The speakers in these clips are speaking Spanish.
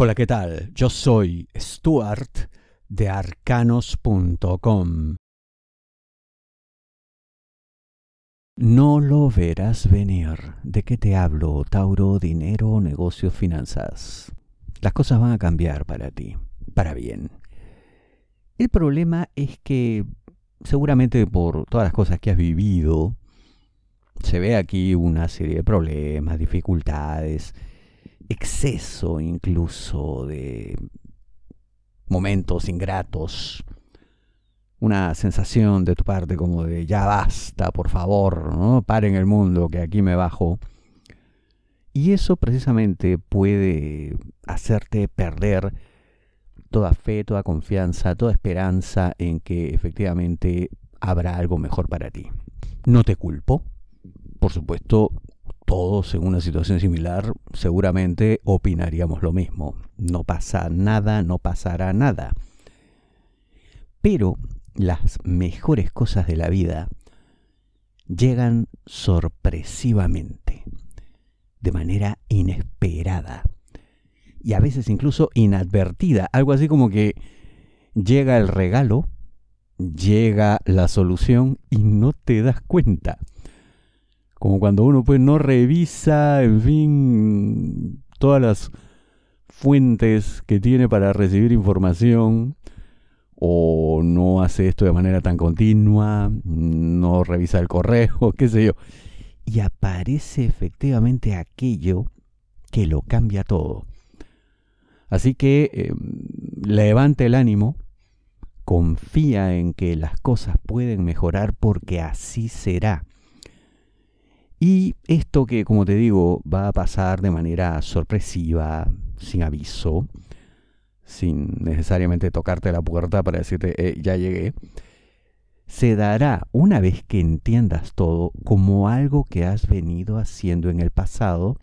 Hola, ¿qué tal? Yo soy Stuart de arcanos.com. No lo verás venir. ¿De qué te hablo, Tauro? Dinero, negocios, finanzas. Las cosas van a cambiar para ti, para bien. El problema es que seguramente por todas las cosas que has vivido, se ve aquí una serie de problemas, dificultades, exceso incluso de momentos ingratos, una sensación de tu parte como de ya basta, por favor, ¿no? paren el mundo que aquí me bajo. Y eso precisamente puede hacerte perder toda fe, toda confianza, toda esperanza en que efectivamente habrá algo mejor para ti. No te culpo. Por supuesto, todos en una situación similar seguramente opinaríamos lo mismo. No pasa nada, no pasará nada. Pero las mejores cosas de la vida llegan sorpresivamente, de manera inesperada y a veces incluso inadvertida. Algo así como que llega el regalo, llega la solución y no te das cuenta como cuando uno pues no revisa, en fin, todas las fuentes que tiene para recibir información o no hace esto de manera tan continua, no revisa el correo, qué sé yo. Y aparece efectivamente aquello que lo cambia todo. Así que eh, levante el ánimo, confía en que las cosas pueden mejorar porque así será. Y esto que, como te digo, va a pasar de manera sorpresiva, sin aviso, sin necesariamente tocarte la puerta para decirte, eh, ya llegué, se dará una vez que entiendas todo como algo que has venido haciendo en el pasado,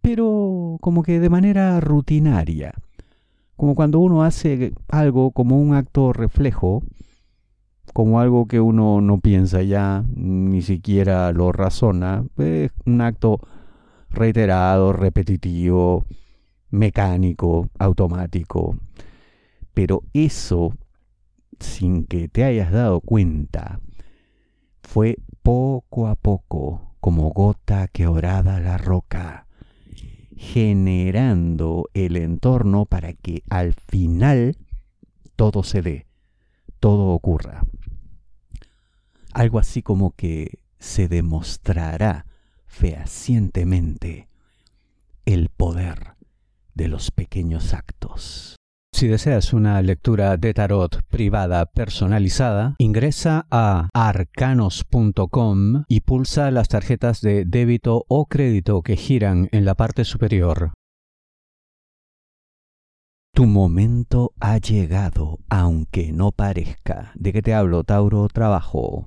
pero como que de manera rutinaria, como cuando uno hace algo como un acto reflejo, como algo que uno no piensa ya, ni siquiera lo razona, es un acto reiterado, repetitivo, mecánico, automático. Pero eso, sin que te hayas dado cuenta, fue poco a poco, como gota que orada la roca, generando el entorno para que al final todo se dé, todo ocurra algo así como que se demostrará fehacientemente el poder de los pequeños actos. Si deseas una lectura de tarot privada personalizada, ingresa a arcanos.com y pulsa las tarjetas de débito o crédito que giran en la parte superior. Tu momento ha llegado, aunque no parezca. ¿De qué te hablo, Tauro? Trabajo.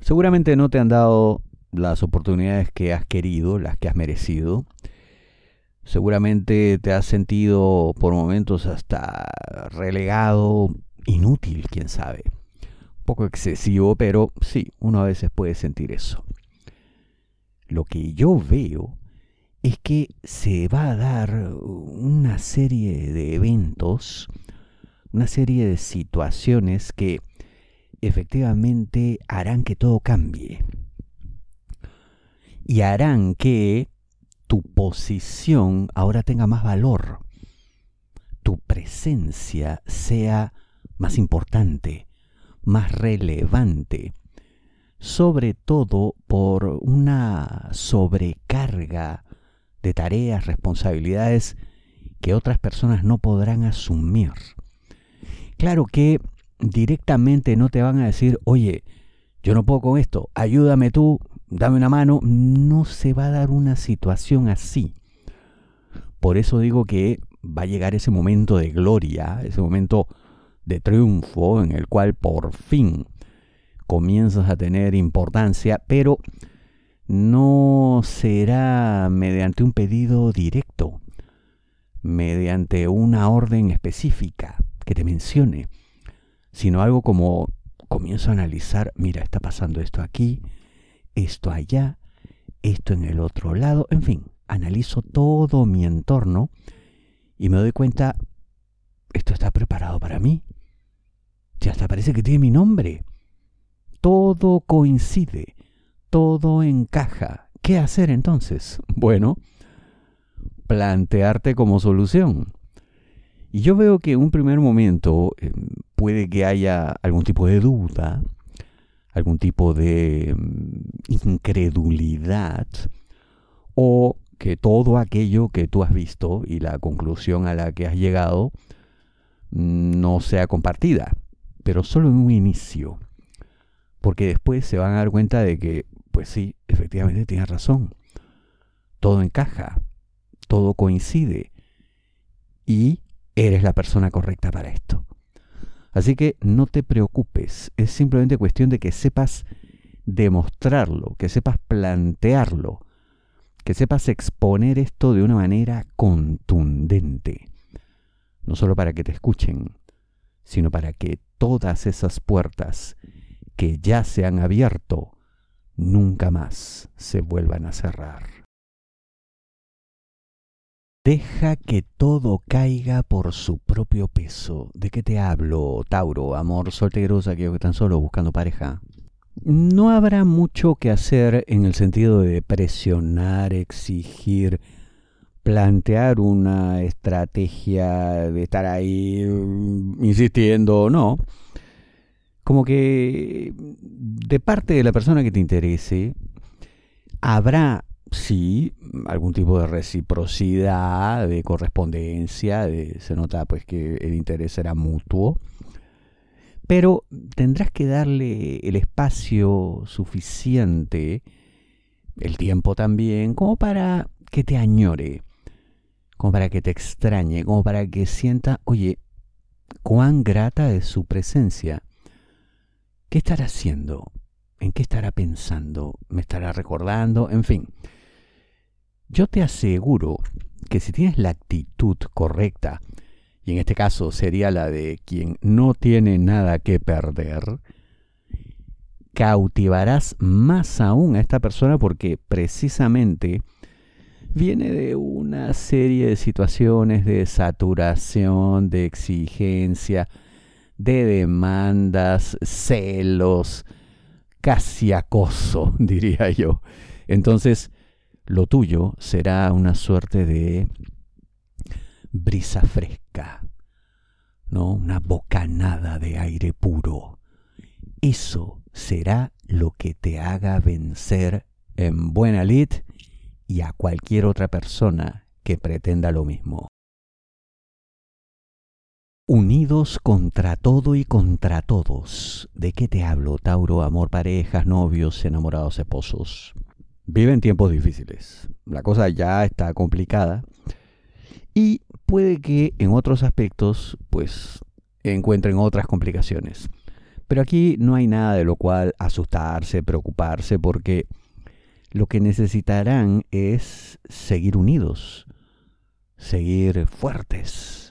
Seguramente no te han dado las oportunidades que has querido, las que has merecido. Seguramente te has sentido por momentos hasta relegado, inútil, quién sabe. Un poco excesivo, pero sí, uno a veces puede sentir eso. Lo que yo veo es que se va a dar una serie de eventos, una serie de situaciones que efectivamente harán que todo cambie. Y harán que tu posición ahora tenga más valor. Tu presencia sea más importante, más relevante, sobre todo por una sobrecarga de tareas, responsabilidades que otras personas no podrán asumir. Claro que directamente no te van a decir, oye, yo no puedo con esto, ayúdame tú, dame una mano. No se va a dar una situación así. Por eso digo que va a llegar ese momento de gloria, ese momento de triunfo en el cual por fin comienzas a tener importancia, pero no será mediante un pedido directo, mediante una orden específica que te mencione sino algo como comienzo a analizar, mira, está pasando esto aquí, esto allá, esto en el otro lado, en fin, analizo todo mi entorno y me doy cuenta, esto está preparado para mí. Ya hasta parece que tiene mi nombre. Todo coincide, todo encaja. ¿Qué hacer entonces? Bueno, plantearte como solución. Y yo veo que en un primer momento eh, puede que haya algún tipo de duda, algún tipo de mm, incredulidad, o que todo aquello que tú has visto y la conclusión a la que has llegado mm, no sea compartida, pero solo en un inicio. Porque después se van a dar cuenta de que, pues sí, efectivamente tienes razón. Todo encaja, todo coincide. Y eres la persona correcta para esto. Así que no te preocupes, es simplemente cuestión de que sepas demostrarlo, que sepas plantearlo, que sepas exponer esto de una manera contundente, no solo para que te escuchen, sino para que todas esas puertas que ya se han abierto nunca más se vuelvan a cerrar. Deja que todo caiga por su propio peso. ¿De qué te hablo, Tauro, amor solteros, aquellos que están solo buscando pareja? No habrá mucho que hacer en el sentido de presionar, exigir, plantear una estrategia de estar ahí mm, insistiendo, no. Como que de parte de la persona que te interese, habrá sí, algún tipo de reciprocidad, de correspondencia, se nota pues que el interés será mutuo, pero tendrás que darle el espacio suficiente, el tiempo también, como para que te añore, como para que te extrañe, como para que sienta, oye, cuán grata es su presencia. ¿Qué estará haciendo? ¿En qué estará pensando? ¿Me estará recordando? En fin, yo te aseguro que si tienes la actitud correcta, y en este caso sería la de quien no tiene nada que perder, cautivarás más aún a esta persona porque precisamente viene de una serie de situaciones de saturación, de exigencia, de demandas, celos, casi acoso, diría yo. Entonces, lo tuyo será una suerte de brisa fresca, ¿no? Una bocanada de aire puro. Eso será lo que te haga vencer en buena lid y a cualquier otra persona que pretenda lo mismo. Unidos contra todo y contra todos. ¿De qué te hablo, Tauro? Amor, parejas, novios, enamorados, esposos viven tiempos difíciles. La cosa ya está complicada y puede que en otros aspectos pues encuentren otras complicaciones. Pero aquí no hay nada de lo cual asustarse, preocuparse, porque lo que necesitarán es seguir unidos, seguir fuertes,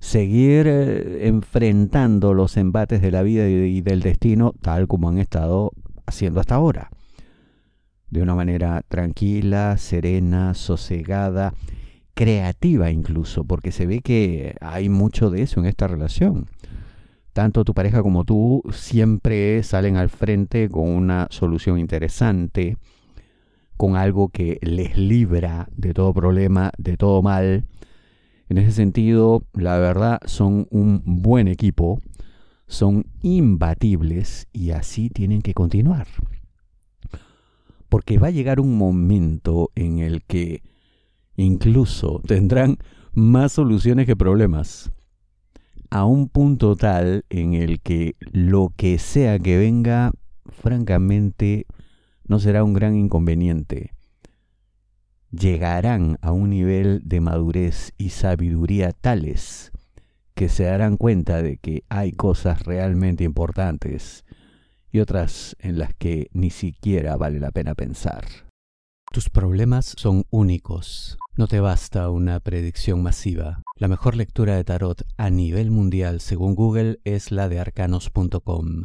seguir eh, enfrentando los embates de la vida y del destino tal como han estado haciendo hasta ahora de una manera tranquila, serena, sosegada, creativa incluso, porque se ve que hay mucho de eso en esta relación. Tanto tu pareja como tú siempre salen al frente con una solución interesante, con algo que les libra de todo problema, de todo mal. En ese sentido, la verdad, son un buen equipo, son imbatibles y así tienen que continuar porque va a llegar un momento en el que incluso tendrán más soluciones que problemas, a un punto tal en el que lo que sea que venga, francamente, no será un gran inconveniente. Llegarán a un nivel de madurez y sabiduría tales que se darán cuenta de que hay cosas realmente importantes y otras en las que ni siquiera vale la pena pensar. Tus problemas son únicos. No te basta una predicción masiva. La mejor lectura de tarot a nivel mundial según Google es la de arcanos.com.